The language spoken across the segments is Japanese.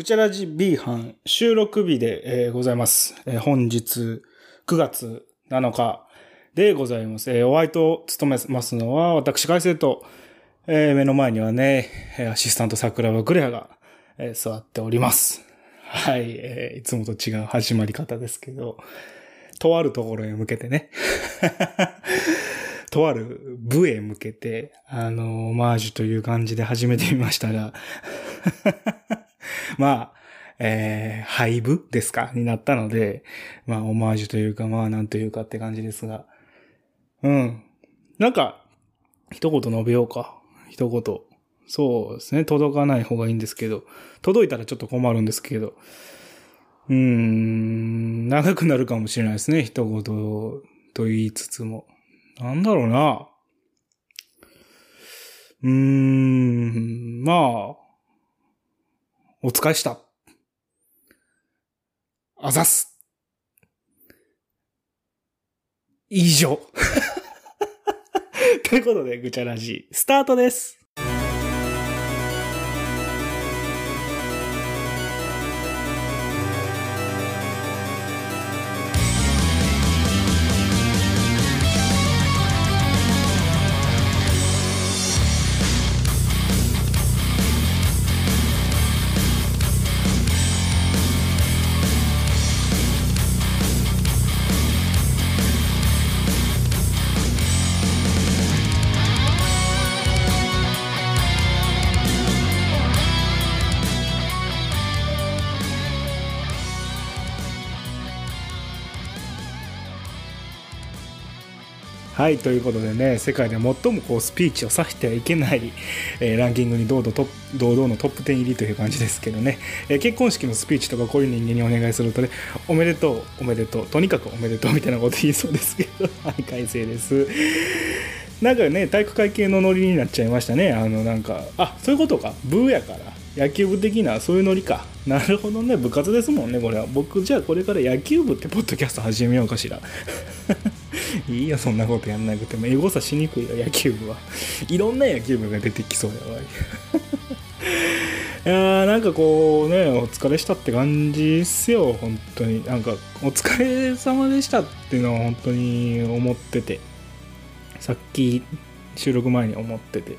ぐちゃらじ B 班収録日で、ございます。本日9月7日でございます。えお相手を務めますのは私、海星と、え目の前にはね、アシスタント桜庭クレアが、座っております。はい、えいつもと違う始まり方ですけど、とあるところへ向けてね。とある部へ向けて、あの、オマージュという感じで始めてみましたが、まあ、えー、廃部ですか？になったので、まあ、オマージュというか、まあ、なんというかって感じですが、うん。なんか、一言述べようか。一言。そうですね。届かない方がいいんですけど、届いたらちょっと困るんですけど、うーん、長くなるかもしれないですね。一言と言いつつも。なんだろうな。うーん、まあ、お疲れした。あざす。以上。ということで、ぐちゃらじ、スタートです。はい、ということでね、世界で最もこうスピーチをさせてはいけない、えーランキングに堂々トップ堂々のトップ10入りという感じですけどね、えー結婚式のスピーチとかこういう人間にお願いするとね、おめでとう、おめでとう、とにかくおめでとうみたいなこと言いそうですけど、はい、改正です。なんかね、体育会系のノリになっちゃいましたね。あの、なんか、あ、そういうことか。ブーやから。野球部的な、そういうノリか。なるほどね。部活ですもんね、これは。僕、じゃあこれから野球部ってポッドキャスト始めようかしら。いいよ、そんなことやんなくても。エゴさしにくいよ、野球部は。いろんな野球部が出てきそうやわ。いやなんかこうね、お疲れしたって感じっすよ、本当に。なんか、お疲れ様でしたっていうのは本当に思ってて。さっき収録前に思ってて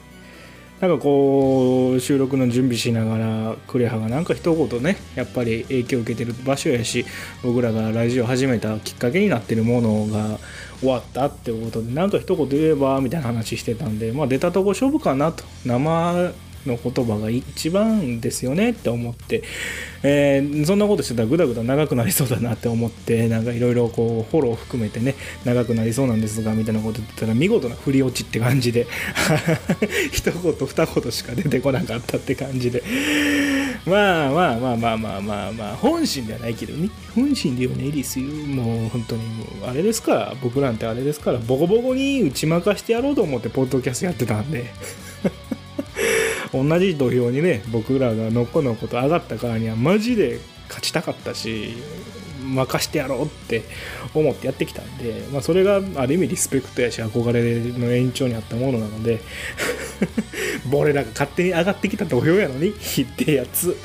なんかこう収録の準備しながらクレハがなんか一言ねやっぱり影響を受けてる場所やし僕らがラジオ始めたきっかけになってるものが終わったってことでなんか一言言えばみたいな話してたんでまあ出たとこ勝負かなと。生の言葉が一番ですよねって思って、えーそんなことしてたらぐだぐだ長くなりそうだなって思ってなんかいろいろこうフォロー含めてね長くなりそうなんですがみたいなこと言ってたら見事な振り落ちって感じで。一言二言しか出てこなかったって感じで。まあまあまあまあまあまあまあ本心ではないけどね。本心ではないですよもう本当にもうあれですから僕なんてあれですからボコボコに打ち負かしてやろうと思ってポッドキャストやってたんで。同じ土俵にね僕らがのこのこと上がったからにはマジで勝ちたかったし任してやろうって思ってやってきたんで、まあ、それがある意味リスペクトやし憧れの延長にあったものなので俺らが勝手に上がってきた土俵やのにってやつ。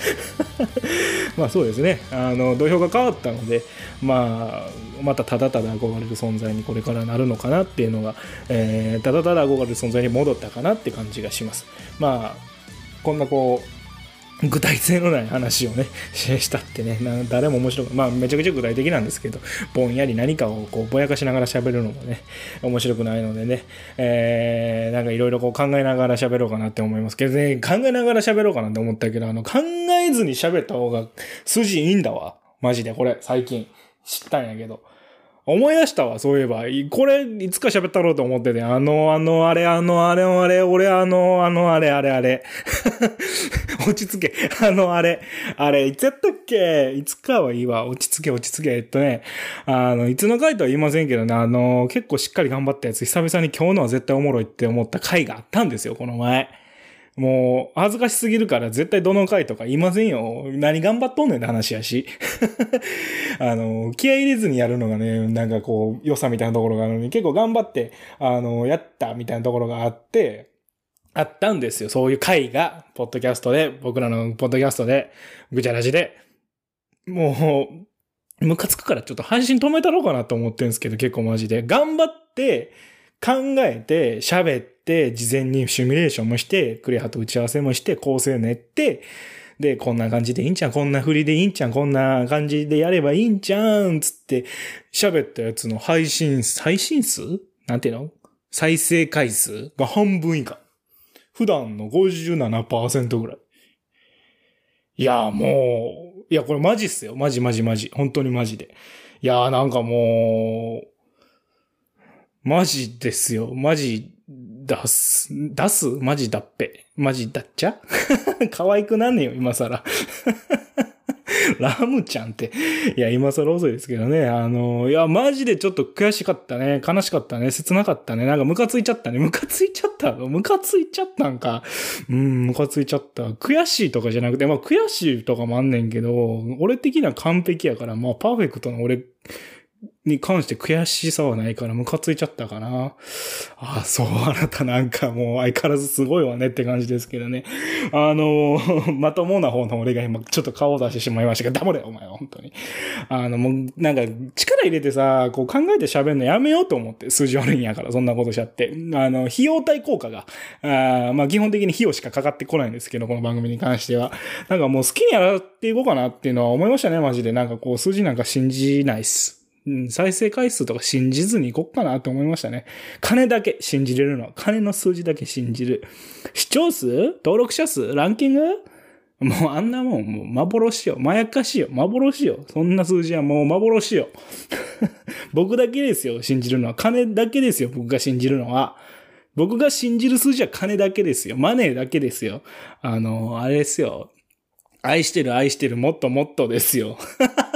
まあそうですね。あの土俵が変わったので、まあ、またただただ憧れる存在にこれからなるのかなっていうのが、えーただただ憧れる存在に戻ったかなって感じがします。まあこんなこう具体性のない話をね したってね誰も面白くまあめちゃくちゃ具体的なんですけどぼんやり何かをこうぼやかしながら喋るのもね面白くないのでね、えー、なんかいろいろこう考えながら喋ろうかなって思いますけどね考えながら喋ろうかなって思ったけどあの考えずに喋った方が筋いいんだわ。マジでこれ最近知ったんやけど。思い出したわ、そういえば。これ、いつか喋ったろうと思ってて、あの、あの、あれ、あの、あれ、あれ、俺、あの、あの、あれ、あれ、あれ。落ち着け。あの、あれ、あれ、いつやったっけ？いつかはいいわ。落ち着け、落ち着け。えっとね、あの、いつの回とは言いませんけどね、あの、結構しっかり頑張ったやつ、久々に今日のは絶対おもろいって思った回があったんですよ、この前。もう、恥ずかしすぎるから絶対どの回とか言いませんよ。何頑張っとんねんって話やし。あの、気合い入れずにやるのがね、なんかこう、良さみたいなところがあるのに、結構頑張って、あの、やったみたいなところがあって、あったんですよ。そういう回が、ポッドキャストで、僕らのポッドキャストで、ぐちゃらじで、もう、ムカつくからちょっと配信止めたろうかなと思ってるんですけど、結構マジで。頑張って、考えて、喋って、事前にシミュレーションもして、クリハと打ち合わせもして、構成練って、で、こんな感じでいいんちゃん、こんな振りでいいんちゃん、こんな感じでやればいいんちゃうん、つって、喋ったやつの配信、配信数？なんていうの？再生回数が半分以下。普段の57%ぐらい。いや、もう、いや、これマジっすよ。マジマジマジ。本当にマジで。いや、なんかもう、マジですよ。マジ出す、出す？マジだっぺ。マジだっちゃ？可愛くなんねよ、今更。ラムちゃんって。いや、今更遅いですけどね。あの、いや、マジでちょっと悔しかったね。悲しかったね。切なかったね。なんかムカついちゃったね。ムカついちゃったムカついちゃったんか。うん、ムカついちゃった。悔しいとかじゃなくて、まあ悔しいとかもあんねんけど、俺的には完璧やから、まあパーフェクトな俺に関して悔しさはないからムカついちゃったかな。ああ、そう、あなたなんかもう相変わらずすごいわねって感じですけどね。あの、まともな方の俺が今ちょっと顔を出してしまいましたけど、黙れ、お前は、本当に。あの、もう、なんか、力入れてさ、こう考えて喋るのやめようと思って、数字悪いんやから、そんなことしちゃって。あの、費用対効果が、あまあ、基本的に費用しかかかってこないんですけど、この番組に関しては。なんかもう好きにやっていこうかなっていうのは思いましたね、マジで。なんかこう、数字なんか信じないっす。うん、再生回数とか信じずにいこっかなと思いましたね。金だけ信じれるのは、金の数字だけ信じる。視聴数登録者数ランキング？もうあんなもん、もう幻よ。まやかしよ。幻よ。そんな数字はもう幻よ。僕だけですよ、信じるのは。金だけですよ、僕が信じるのは。僕が信じる数字は金だけですよ。マネーだけですよ。あの、あれですよ。愛してる愛してるもっともっとですよ。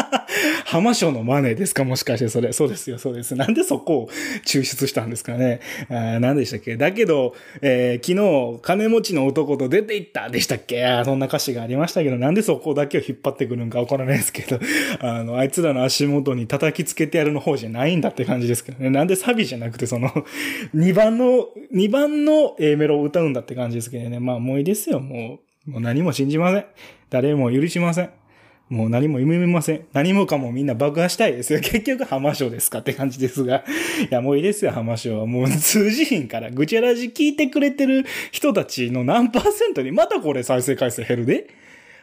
浜省のマネーですか？もしかしてそれ。そうですよ、そうです。なんでそこを抽出したんですかね。あ何でしたっけ？だけど、えー昨日、金持ちの男と出て行ったでしたっけ？そんな歌詞がありましたけど、なんでそこだけを引っ張ってくるんかわからないですけど、あの、あいつらの足元に叩きつけてやるの方じゃないんだって感じですけどね。なんでサビじゃなくて、その、2番の、2番の A メロを歌うんだって感じですけどね。まあもういいですよ、もう。もう何も信じません。誰も許しません。もう何も夢見ません。何もかもみんな爆破したいですよ。結局浜省ですかって感じですが。いや、もういいですよ、浜省は。もう通じひんから。ぐちゃらじ聞いてくれてる人たちの何パーセントにまたこれ再生回数減るで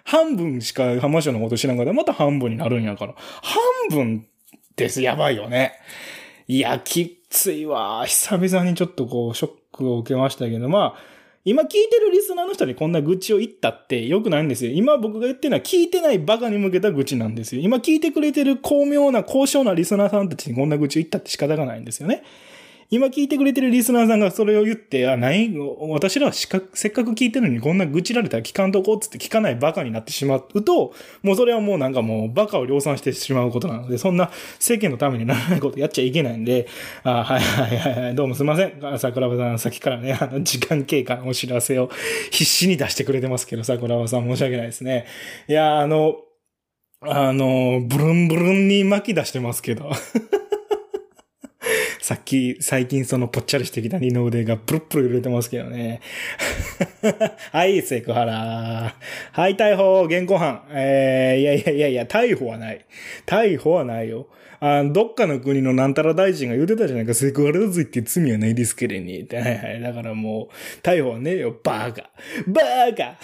半分しか浜省のこと知らんから、また半分になるんやから。半分です。やばいよね。いや、きついわ。久々にちょっとこう、ショックを受けましたけど、まあ、今聞いてるリスナーの人にこんな愚痴を言ったって良くないんですよ。今僕が言ってるのは聞いてないバカに向けた愚痴なんですよ。今聞いてくれてる巧妙な高尚なリスナーさんたちにこんな愚痴を言ったって仕方がないんですよね。今聞いてくれてるリスナーさんがそれを言って、あ、ない、私らはしかせっかく聞いてるのにこんな愚痴られたら聞かんとこうっつって聞かないバカになってしまうと、もうそれはもうなんかもうバカを量産してしまうことなので、そんな世間のためにならないことやっちゃいけないんで、あはいはいはいはい、どうもすいません。桜庭さん、さっきからね、あの、時間経過のお知らせを 必死に出してくれてますけど、桜庭さん申し訳ないですね。いや、あの、あの、ブルンブルンに巻き出してますけど。さっき、最近そのぽっちゃりしてきた二の腕がプルプル揺れてますけどね。はい、セクハラ。はい、逮捕、現行犯。えー、いやいやいやいや、逮捕はない。逮捕はないよ。あどっかの国のなんたら大臣が言ってたじゃないか、セクハラだぞって罪はないですけどね。ってはいはい。だからもう、逮捕はねえよ、バーカ。バーカ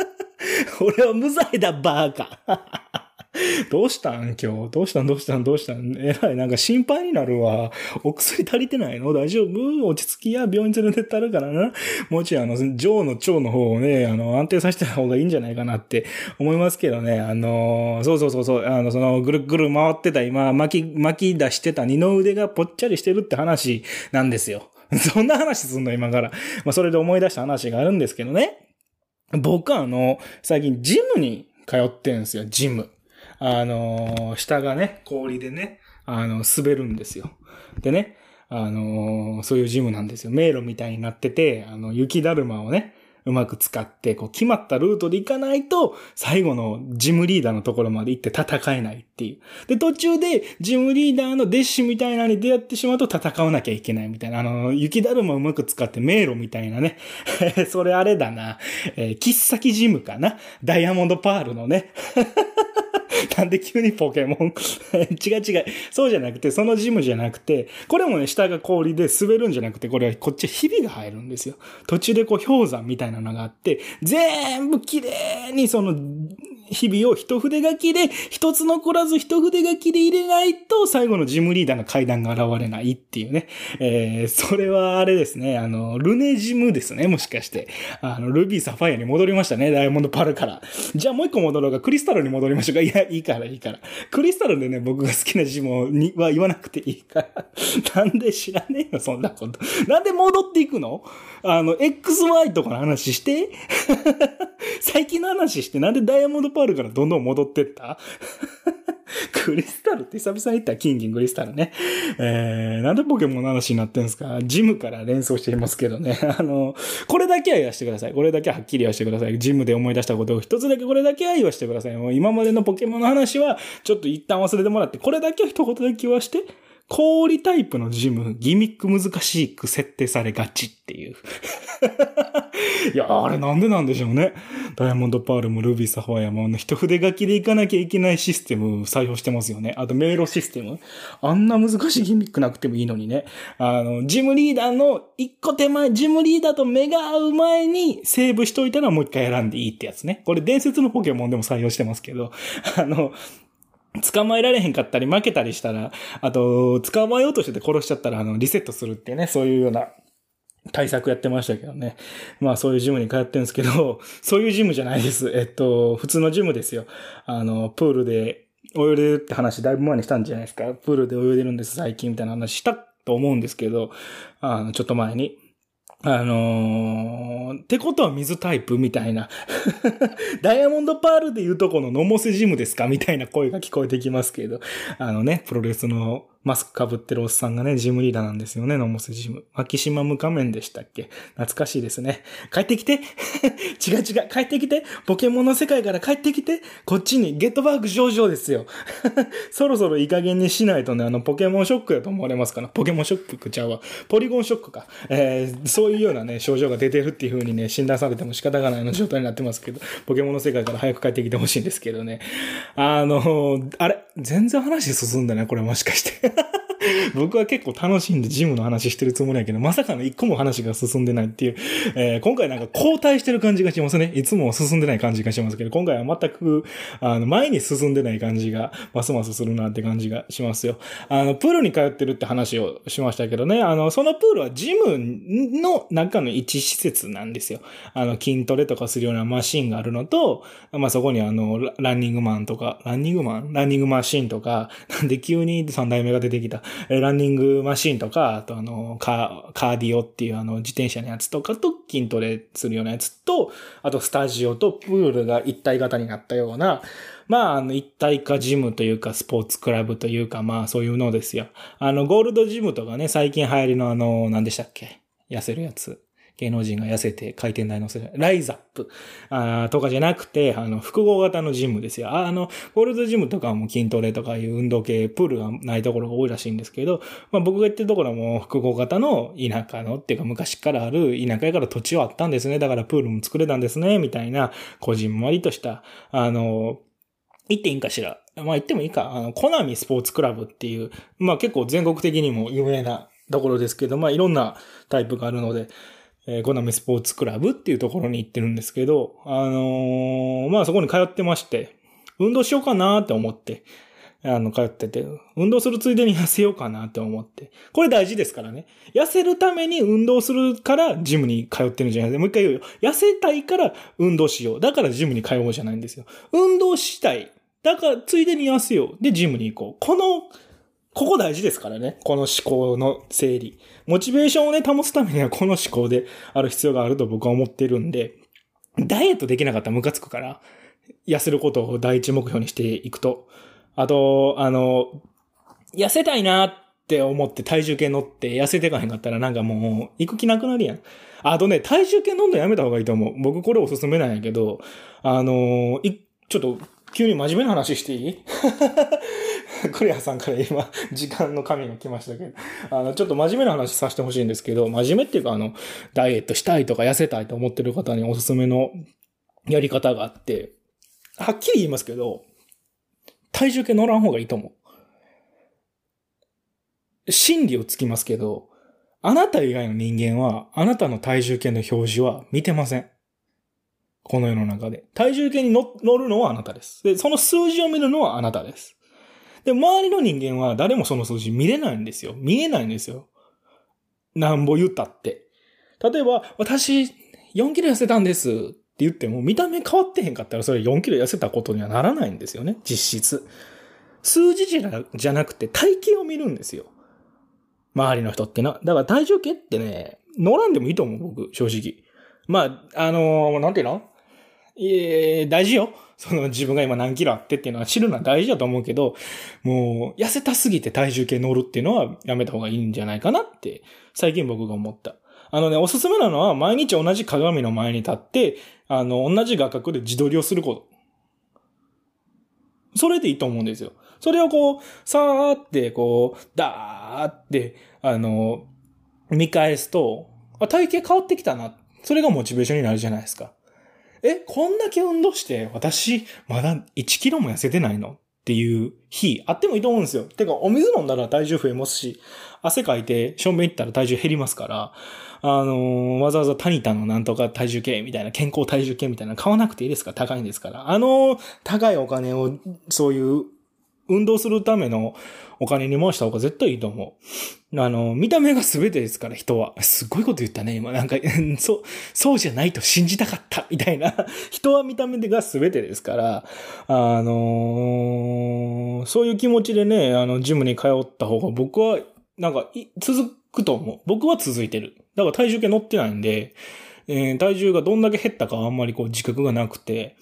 俺は無罪だ、バーカ どうしたん？今日。どうしたん？どうしたん？どうしたん？えらい、なんか心配になるわ。お薬足りてないの？大丈夫？落ち着きや病院連れてったるからな。もちろん、あの、腸の腸の方をね、あの、安定させた方がいいんじゃないかなって思いますけどね。あの、そうそうそうそう、あの、その、ぐるぐる回ってた、今、巻き、巻き出してた二の腕がぽっちゃりしてるって話なんですよ。そんな話すんの？今から。まあ、それで思い出した話があるんですけどね。僕はあの、最近ジムに通ってんすよ、ジム。あのー下がね、氷でね、あの、滑るんですよ。でね、あのーそういうジムなんですよ。迷路みたいになってて、あの、雪だるまをね、うまく使って、こう決まったルートで行かないと、最後のジムリーダーのところまで行って戦えないっていう。で、途中でジムリーダーの弟子みたいなのに出会ってしまうと戦わなきゃいけないみたいな。あの、雪だるまうまく使って迷路みたいなね。それあれだな。えー、切っ先ジムかな。ダイヤモンドパールのね。なんで急にポケモン？違う違う。そうじゃなくて、そのジムじゃなくて、これもね、下が氷で滑るんじゃなくて、これはこっちひびが入るんですよ。途中でこう氷山みたいなのがあって、全部綺麗にその日々を一筆書きで、一つ残らず一筆書きで入れないと、最後のジムリーダーの階段が現れないっていうね。えー、それはあれですね、あの、ルネジムですね、もしかして。あの、ルビーサファイアに戻りましたね、ダイヤモンドパルから。じゃあもう一個戻ろうが、クリスタルに戻りましょうか。いや、いいから、いいから。クリスタルでね、僕が好きなジムには言わなくていいから。なんで知らねえよ、そんなこと。なんで戻っていくの？あの、XY とかの話して 最近の話して、なんでダイヤモンドパルールからどんどん戻ってった？クリスタルって久々に言った金銀クリスタルね。えー、なんでポケモンの話になってんすか？ジムから連想していますけどね。あの、これだけは言わしてください。これだけははっきり言わしてください。ジムで思い出したことを一つだけこれだけは言わしてください。もう今までのポケモンの話はちょっと一旦忘れてもらって、これだけは一言だけ言わして。氷タイプのジム、ギミック難しく設定されがちっていう。いや、あれなんでなんでしょうね。ダイヤモンドパールもルビーサファイアも一筆書きでいかなきゃいけないシステム採用してますよね。あと迷路システム。あんな難しいギミックなくてもいいのにね。あの、ジムリーダーの一個手前、ジムリーダーと目が合う前にセーブしといたらもう一回選んでいいってやつね。これ伝説のポケモンでも採用してますけど、あの、捕まえられへんかったり負けたりしたら、あと、捕まえようとしてて殺しちゃったら、あの、リセットするってね、そういうような対策やってましたけどね。まあそういうジムに通ってるんですけど、そういうジムじゃないです。えっと、普通のジムですよ。あの、プールで泳いでるって話だいぶ前にしたんじゃないですか。プールで泳いでるんです最近みたいな話したと思うんですけど、あの、ちょっと前に。あのー、ってことは水タイプみたいな ダイヤモンドパールで言うとこのノモセジムですか？みたいな声が聞こえてきますけど、あのね、プロレスのマスク被ってるおっさんがね、ジムリーダーなんですよね、ノモスジム。マキシマム仮面でしたっけ？懐かしいですね。帰ってきて 違う違う、帰ってきてポケモンの世界から帰ってきてこっちにゲットバーグ上々ですよ。そろそろいい加減にしないとね、あの、ポケモンショックやと思われますから。ポケモンショックちゃうわ。ポリゴンショックか。えー、そういうようなね、症状が出てるっていう風にね、診断されても仕方がないような状態になってますけど、ポケモンの世界から早く帰ってきてほしいんですけどね。あの、あれ？全然話進んだね、これもしかして。僕は結構楽しんでジムの話してるつもりやけど、まさかの一個も話が進んでないっていう、えー、今回なんか後退してる感じがしますね。いつも進んでない感じがしますけど、今回は全く、あの、前に進んでない感じが、ますますするなって感じがしますよ。あの、プールに通ってるって話をしましたけどね、あの、そのプールはジムの中の一施設なんですよ。あの、筋トレとかするようなマシンがあるのと、まあ、そこにあの、ランニングマンとか、ランニングマンランニングマシンとか、なんで急に3代目が出てきた。ランニングマシンとか、あとあの、カーディオっていうあの、自転車のやつとかと筋トレするようなやつと、あとスタジオとプールが一体型になったような、まあ、あの、一体化ジムというか、スポーツクラブというか、まあ、そういうのですよ。あの、ゴールドジムとかね、最近流行りのあの、何でしたっけ？痩せるやつ。芸能人が痩せて回転台乗せる、ライザップあとかじゃなくて、あの、複合型のジムですよ。あの、ゴールドジムとかも筋トレとかいう運動系、プールがないところが多いらしいんですけど、まあ僕が言ってるところも複合型の田舎のっていうか昔からある田舎やから土地はあったんですね。だからプールも作れたんですね、みたいな、こじんまりとした、あの、言っていいんかしら。まあ言ってもいいか。あの、コナミスポーツクラブっていう、まあ結構全国的にも有名なところですけど、まあいろんなタイプがあるので、えー、コナミスポーツクラブっていうところに行ってるんですけど、あのー、まあそこに通ってまして、運動しようかなって思って、あの、通ってて、運動するついでに痩せようかなって思って。これ大事ですからね。痩せるために運動するからジムに通ってるんじゃないですか。もう一回言うよ。痩せたいから運動しよう。だからジムに通おうじゃないんですよ。運動したい。だからついでに痩せよう。で、ジムに行こう。このここ大事ですからね。この思考の整理。モチベーションをね、保つためにはこの思考である必要があると僕は思ってるんで、ダイエットできなかったらムカつくから、痩せることを第一目標にしていくと。あと、あの、痩せたいなって思って体重計乗って痩せてかへんかったらなんかもう行く気なくなるやん。あとね、体重計乗んのやめた方がいいと思う。僕これおすすめなんやけど、あの、い、ちょっと急に真面目な話していい？クレアさんから今、時間の紙が来ましたけど、あの、ちょっと真面目な話させてほしいんですけど、真面目っていうかあの、ダイエットしたいとか痩せたいと思ってる方におすすめのやり方があって、はっきり言いますけど、体重計乗らん方がいいと思う。心理をつきますけど、あなた以外の人間は、あなたの体重計の表示は見てません。この世の中で。体重計に乗るのはあなたです。で、その数字を見るのはあなたです。で、周りの人間は誰もその数字見れないんですよ。見えないんですよ。なんぼ言ったって。例えば、私、4キロ痩せたんですって言っても、見た目変わってへんかったら、それ4キロ痩せたことにはならないんですよね。実質。数字じゃなくて体型を見るんですよ。周りの人ってな。だから体重計ってね、乗らんでもいいと思う、僕、正直。まあ、あのー、なんていうの？ええ、大事よ。その自分が今何キロあってっていうのは知るのは大事だと思うけど、もう痩せたすぎて体重計乗るっていうのはやめた方がいいんじゃないかなって最近僕が思った。あのね、おすすめなのは毎日同じ鏡の前に立って、あの、同じ画角で自撮りをすること。それでいいと思うんですよ。それをこう、さーって、こう、だーって、あの、見返すと、あ、体型変わってきたな。それがモチベーションになるじゃないですか。え、こんだけ運動して、私、まだ1キロも痩せてないのっていう日、あってもいいと思うんですよ。てか、お水飲んだら体重増えますし、汗かいて、正面行ったら体重減りますから、あのー、わざわざタニタのなんとか体重計みたいな、健康体重計みたいな買わなくていいですか？高いんですから。あの、高いお金を、そういう運動するためのお金に回した方が絶対いいと思う。あの、見た目が全てですから、人は。すごいこと言ったね、今。なんか、そう、そうじゃないと信じたかった、みたいな。人は見た目が全てですから、あのー、そういう気持ちでね、あの、ジムに通った方が僕は、なんか、続くと思う。僕は続いてる。だから体重計乗ってないんで、えー、体重がどんだけ減ったかあんまりこう自覚がなくて、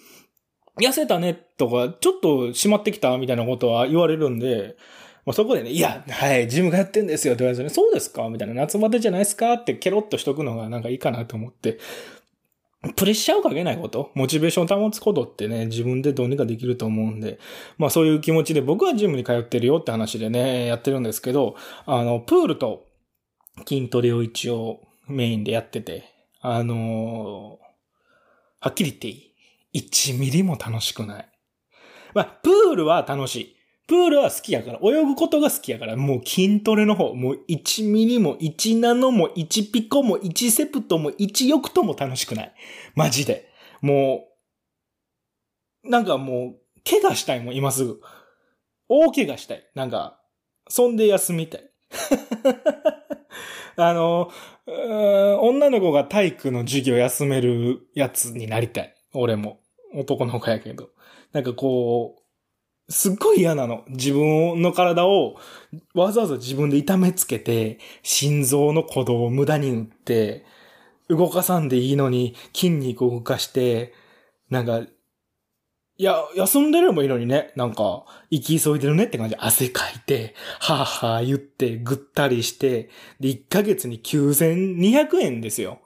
痩せたねとか、ちょっと締まってきたみたいなことは言われるんで、まあ、そこでね、いや、はい、ジムがやってんですよって言われてね、そうですかみたいな、夏バテじゃないですかってケロッとしとくのがなんかいいかなと思って、プレッシャーをかけないこと、モチベーションを保つことってね、自分でどうにかできると思うんで、まあそういう気持ちで僕はジムに通ってるよって話でね、やってるんですけど、あの、プールと筋トレを一応メインでやってて、あのー、はっきり言っていい？1ミリも楽しくない。まあ、プールは楽しい。プールは好きやから、泳ぐことが好きやから、もう筋トレの方、もう1ミリも1ナノも1ピコも1セプトも1ヨクトも楽しくない。マジで。もう、なんかもう、怪我したいもん、今すぐ。大怪我したい。なんか、そんで休みたい。あの、女の子が体育の授業休めるやつになりたい。俺も。男の子やけど。なんかこう、すっごい嫌なの。自分の体をわざわざ自分で痛めつけて、心臓の鼓動を無駄に打って、動かさんでいいのに筋肉を動かして、なんか、いや、休んでればいいのにね。なんか、行き急いでるねって感じで汗かいて、はぁはぁ言って、ぐったりして、で、1ヶ月に9200円ですよ。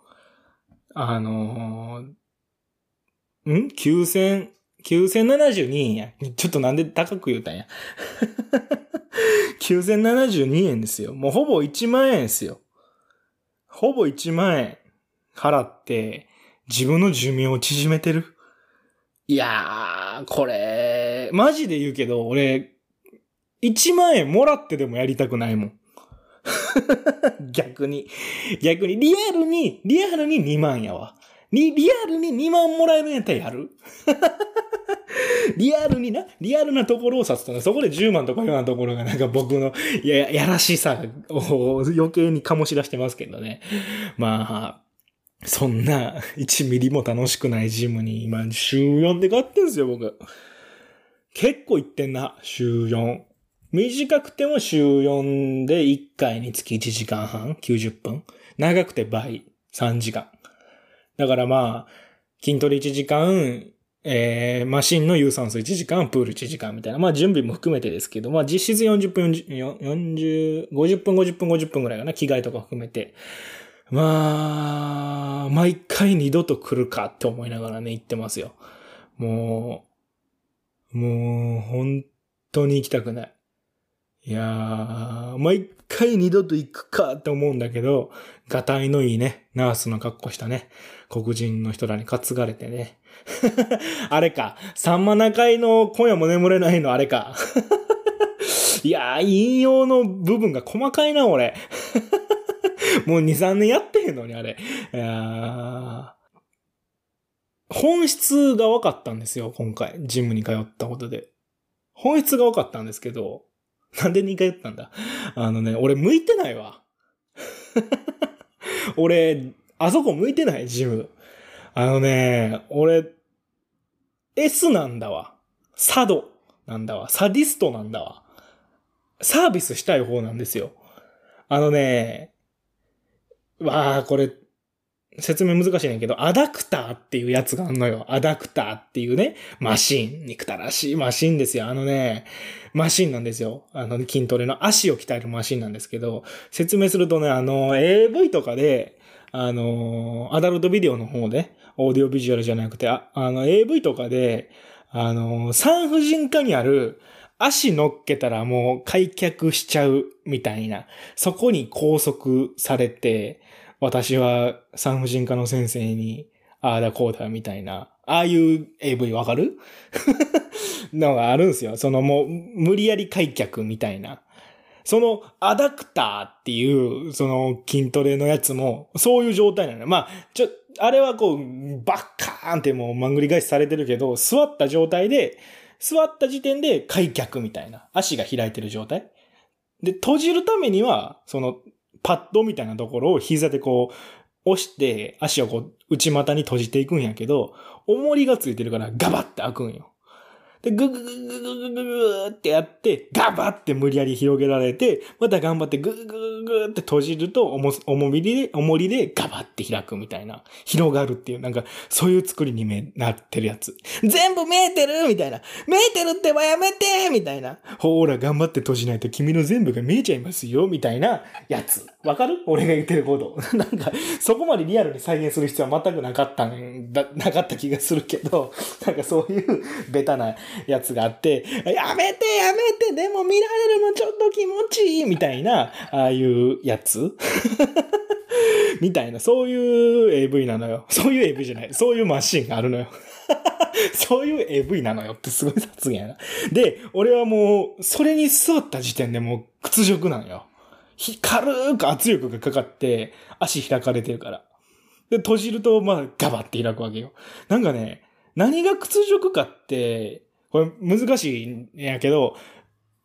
あのー、ん ?9000、9072円や。ちょっとなんで高く言うたんや？9072円ですよ。もうほぼ1万円ですよ。ほぼ1万円払って自分の寿命を縮めてる？いやー、これ、マジで言うけど、俺、1万円もらってでもやりたくないもん。逆に。逆に、リアルに、リアルに2万やわ。に、リアルに2万もらえるんやったらやる？リアルにな、リアルなところを指すと、そこで10万とかいうようなところがなんか僕の、いや、やらしさを余計に醸し出してますけどね。まあ、そんな1ミリも楽しくないジムに今週4で買ってんすよ、僕。結構行ってんな、週4。短くても週4で1回につき1時間半、90分？長くて倍、3時間。だからまあ、筋トレ1時間、えー、マシンの有酸素1時間、プール1時間みたいな。まあ準備も含めてですけど、まあ実質40分、40、50分、50分、50分ぐらいかな。着替えとか含めて。まあ、毎回二度と来るかって思いながらね、行ってますよ。もう、もう、本当に行きたくない。いやー、毎回二度と行くかって思うんだけど、ガタイのいいね、ナースの格好したね、黒人の人らに担がれてね。あれか、サンマナ会の今夜も眠れないのあれか。いやー、引用の部分が細かいな、俺。もう2、3年やってへんのに、あれ。いや本質が分かったんですよ、今回。ジムに通ったことで。本質が分かったんですけど、なんで2回言ったんだあのね、俺向いてないわ。俺、あそこ向いてない、ジム。あのね、俺、S なんだわ。サドなんだわ。サディストなんだわ。サービスしたい方なんですよ。あのね、わあ、これ、説明難しいねんけど、アダクターっていうやつがあんのよ。アダクターっていうね、マシン。憎たらしいマシンですよ。あのね、マシンなんですよ。あの、筋トレの足を鍛えるマシンなんですけど、説明するとね、あの、AV とかで、あの、アダルトビデオの方で、オーディオビジュアルじゃなくて、ああの、AV とかで、あの、産婦人科にある、足乗っけたらもう開脚しちゃうみたいな、そこに拘束されて、私は産婦人科の先生に、ああだこうだみたいな、ああいう AV わかる？のがあるんですよ。そのもう無理やり開脚みたいな。そのアダクターっていう、その筋トレのやつも、そういう状態なの。まあ、ちょ、あれはこう、バッカーンってもうまんぐり返しされてるけど、座った状態で、座った時点で開脚みたいな。足が開いてる状態。で、閉じるためには、その、パッドみたいなところを膝でこう、押して足をこう内股に閉じていくんやけど、重りがついてるからガバって開くんよ。で、ぐぐぐぐぐぐぐぐってやって、ガバって無理やり広げられて、また頑張ってぐぐぐぐって閉じると、重、重みで、重りでガバって開くみたいな。広がるっていう、なんか、そういう作りになってるやつ。全部見えてるみたいな。見えてるってばやめてみたいな。ほーら、頑張って閉じないと君の全部が見えちゃいますよみたいなやつ。わかる？俺が言ってること。なんか、そこまでリアルに再現する必要は全くなかったんだ、なかった気がするけど、なんかそういうベタなやつがあって、やめてやめてでも見られるのちょっと気持ちいいみたいな、ああいうやつ？みたいな、そういう AV なのよ。そういう AV じゃない。そういうマシンがあるのよ。そういう AV なのよってすごい雑言やな。で、俺はもう、それに座った時点でもう屈辱なのよ。軽く圧力がかかって、足開かれてるから。で、閉じると、まあ、ガバって開くわけよ。なんかね、何が屈辱かって、これ難しいんやけど、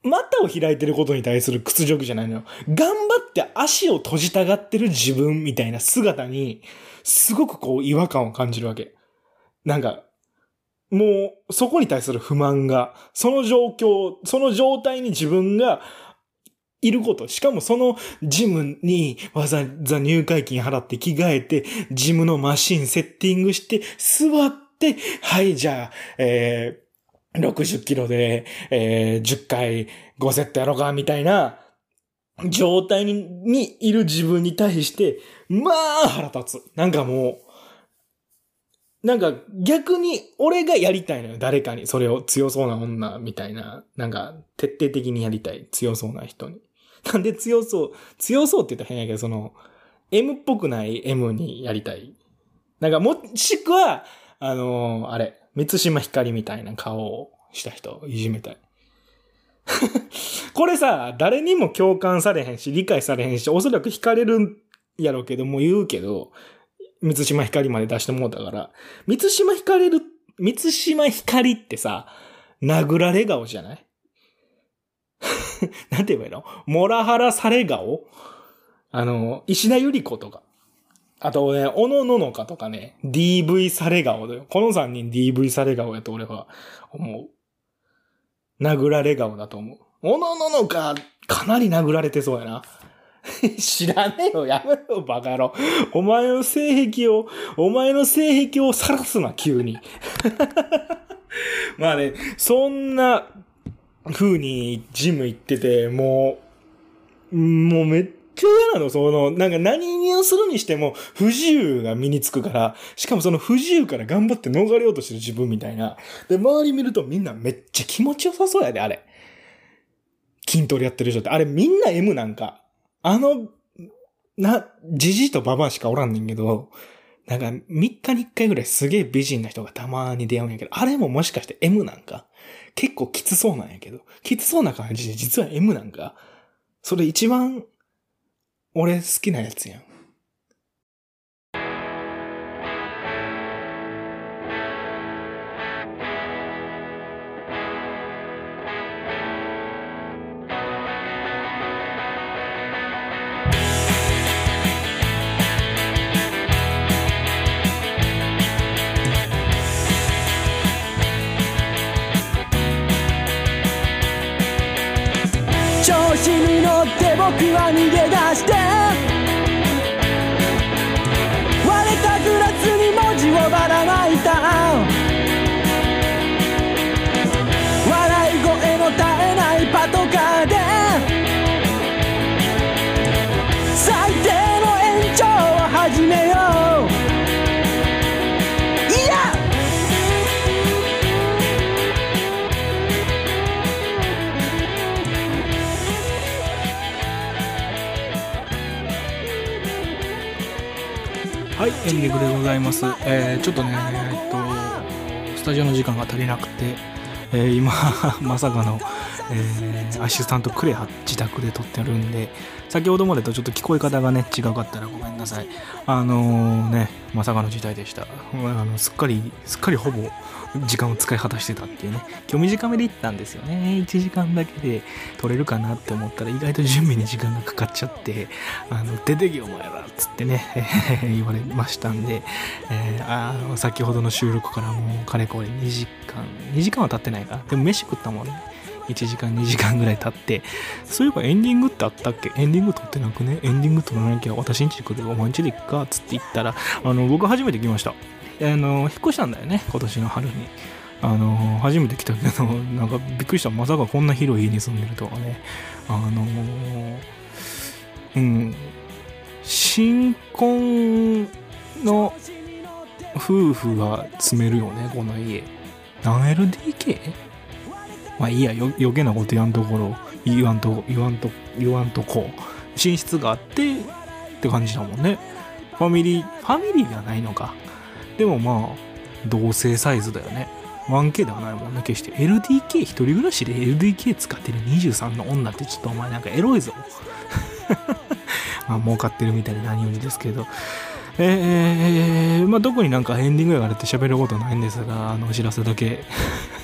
股を開いてることに対する屈辱じゃないのよ。頑張って足を閉じたがってる自分みたいな姿に、すごくこう違和感を感じるわけ。なんか、もう、そこに対する不満が、その状況、その状態に自分がいること。しかもそのジムにわざわざ入会金払って着替えて、ジムのマシンセッティングして、座って、はい、じゃあ、えー、60キロで、えー、10回5セットやろうか、みたいな、状態ににいる自分に対して、まあ腹立つ。なんかもう、なんか逆に俺がやりたいのよ。誰かに。それを強そうな女みたいな。なんか徹底的にやりたい。強そうな人に。なんで強そう、強そうって言ったら変やけど、その、M っぽくない M にやりたい。なんか、もしくは、あのー、あれ、三島光みたいな顔をした人をいじめたい。これさ、誰にも共感されへんし、理解されへんし、おそらく惹かれるんやろうけど、もう言うけど、三島光まで出してもうたから、三島光る、三島光ってさ、殴られ顔じゃない？なんて言えばいいの？モラハラされ顔？あの、石田ゆり子とか。あとね、おのののかとかね、DV され顔だよ。この3人 DV され顔やと俺は思う。殴られ顔だと思う。おのののか、かなり殴られてそうやな。知らねえよ、やめろ、バカ野郎。お前の性癖を、お前の性癖を晒すな、急に。まあね、そんな風にジム行ってて、もう、もうめっちゃ嫌なの、その、なんか何をするにしても不自由が身につくから、しかもその不自由から頑張って逃れようとしてる自分みたいな。で、周り見るとみんなめっちゃ気持ちよさそうやで、あれ。筋トレやってる人って。あれみんな M なんか。あの、な、じじとババアしかおらんねんけど、なんか3日に1回ぐらいすげえ美人な人がたまに出会うんやけど、あれももしかして M なんか？結構きつそうなんやけど、きつそうな感じで実は M なんか？それ一番俺好きなやつやん。エンディングでございます。えー、ちょっとね、えっと、スタジオの時間が足りなくて、えー今、まさかの、えーアシスタントクレア自宅で撮ってるんで、先ほどまでとちょっと聞こえ方がね、違かったらごめんなさい。あのね、まさかの事態でした。あのすっかり、すっかりほぼ時間を使い果たしてたっていうね。今日短めで行ったんですよね。1時間だけで撮れるかなって思ったら意外と準備に時間がかかっちゃって、あの、出てけお前らっつってね、言われましたんで、えーあ先ほどの収録からもうかれこれ2時間、2時間は経ってないか。でも飯食ったもんね。1時間2時間ぐらい経ってそういえばエンディングってあったっけ？エンディング撮ってなくね？エンディング撮らなきゃ私んち来るお前んちで行くか？っつって言ったらあの僕初めて来ました。あの引っ越したんだよね今年の春に。あの初めて来たけど なんかびっくりした。まさかこんな広い家に住んでるとはね。あのうん。新婚の夫婦が住めるよねこの家。何 LDK? まあいいや余計なこと言わんところ言わんと言わんと言わんとこう寝室があってって感じだもんね。ファミリーファミリーではないのか。でもまあ同性サイズだよね。1K ではないもんね決して。LDK 一人暮らしで LDK 使ってる23の女ってちょっとお前なんかエロいぞ。まあ儲かってるみたいで何よりですけど。えー、まあ特になんかエンディングやからって喋ることないんですがあのお知らせだけ。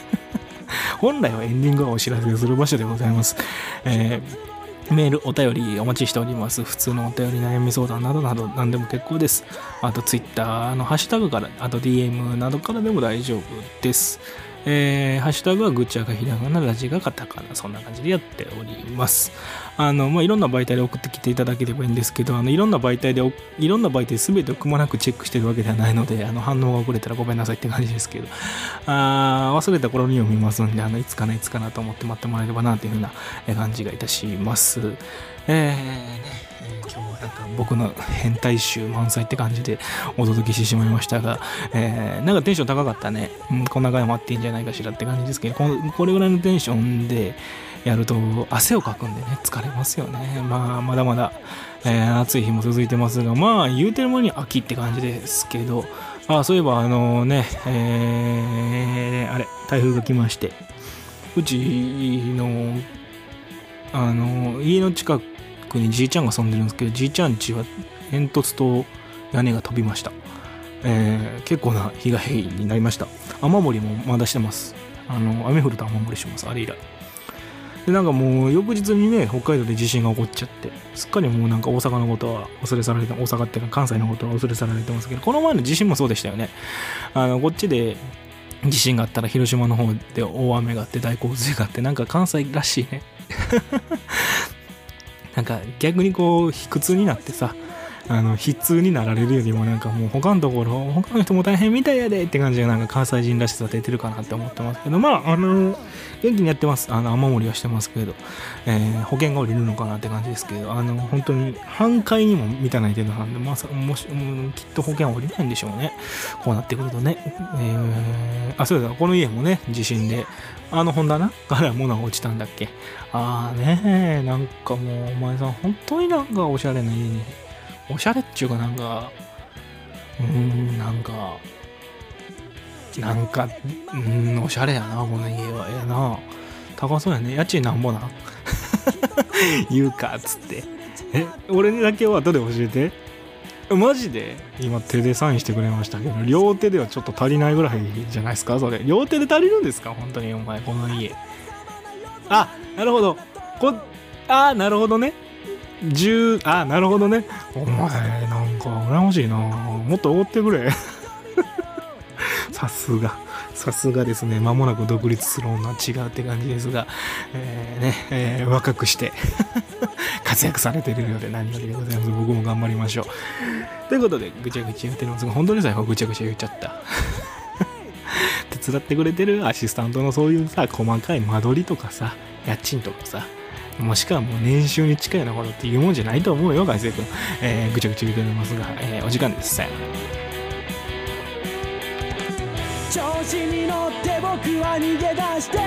本来はエンディングはお知らせする場所でございます。えーメール、お便りお待ちしております。普通のお便り、悩み相談などなど何でも結構です。あと、Twitter のハッシュタグから、あと DM などからでも大丈夫です。えーハッシュタグはぐちゃがひらがな、ラジがカタカナ、そんな感じでやっております。あの、まあ、いろんな媒体で送ってきていただければいいんですけど、あの、いろんな媒体で、いろんな媒体全てをくまなくチェックしてるわけではないので、あの、反応が遅れたらごめんなさいって感じですけど、あ忘れた頃に読みますんで、あの、いつかな、いつかなと思って待ってもらえればな、というふうな感じがいたします。えーねえー今日はなんか僕の変態集満載って感じでお届けしてしまいましたが、えーなんかテンション高かったね。うん、こんな回もあっていいんじゃないかしらって感じですけど、ここれぐらいのテンションでやると汗をかくんでね、疲れますよね。まあ、まだまだ、えー暑い日も続いてますが、まあ、言うてる間に秋って感じですけど、あそういえば、あのね、えーあれ、台風が来まして、うちの、あの、家の近くにじいちゃんが住んでるんですけど、じいちゃん家は煙突と屋根が飛びました。えー結構な被害になりました。雨漏りもまだしてます。あの、雨降ると雨漏りします、あれ以来。で、なんかもう翌日にね、北海道で地震が起こっちゃって、すっかりもうなんか大阪のことは忘れ去られて、大阪っていうか関西のことは忘れ去られてますけど、この前の地震もそうでしたよね。あの、こっちで地震があったら広島の方で大雨があって大洪水があって、なんか関西らしいね。なんか逆にこう卑屈になってさあの悲痛になられるよりもなんかもう他のところ他の人も大変みたいやでって感じでなんか関西人らしさ出てるかなって思ってますけどまああの元気にやってます。あの雨漏りはしてますけど、えー、保険が下りるのかなって感じですけどあの本当に半壊にも満たない程度なんでまさもしもきっと保険は下りないんでしょうね。こうなってくるとね、えー、あそうだこの家もね地震で。あの本棚から物が落ちたんだっけ。ああねなんかもうお前さん本当になんかおしゃれな家におしゃれっちゅうかなんか、うーん、なんか、なんか、うん、おしゃれやな、この家は。ええな。高そうやね。家賃なんぼなん？言うか、つって。え、俺にだけは後で教えて？マジで？今手でサインしてくれましたけど、両手ではちょっと足りないぐらいじゃないですか？それ。両手で足りるんですか？本当にお前、この家。あ、なるほど。こ、あ、なるほどね。10あなるほどね。お前なんか羨ましいな。もっとおごってくれ。さすが。さすがですね。間もなく独立する女は違うって感じですが、えー、ね、えー、若くして。活躍されてるようで何よりでございます。僕も頑張りましょう。ということでぐちゃぐちゃ言ってますが本当に最後ぐちゃぐちゃ言っちゃった。手伝ってくれてるアシスタントのそういうさ細かい間取りとかさ家賃とかさもしくはもう年収に近いようなことっていうもんじゃないと思うよ、外星君。えー、ぐちゃぐちゃ言うてますが、えー、お時間です。さよなら。調子に乗って僕は逃げ出して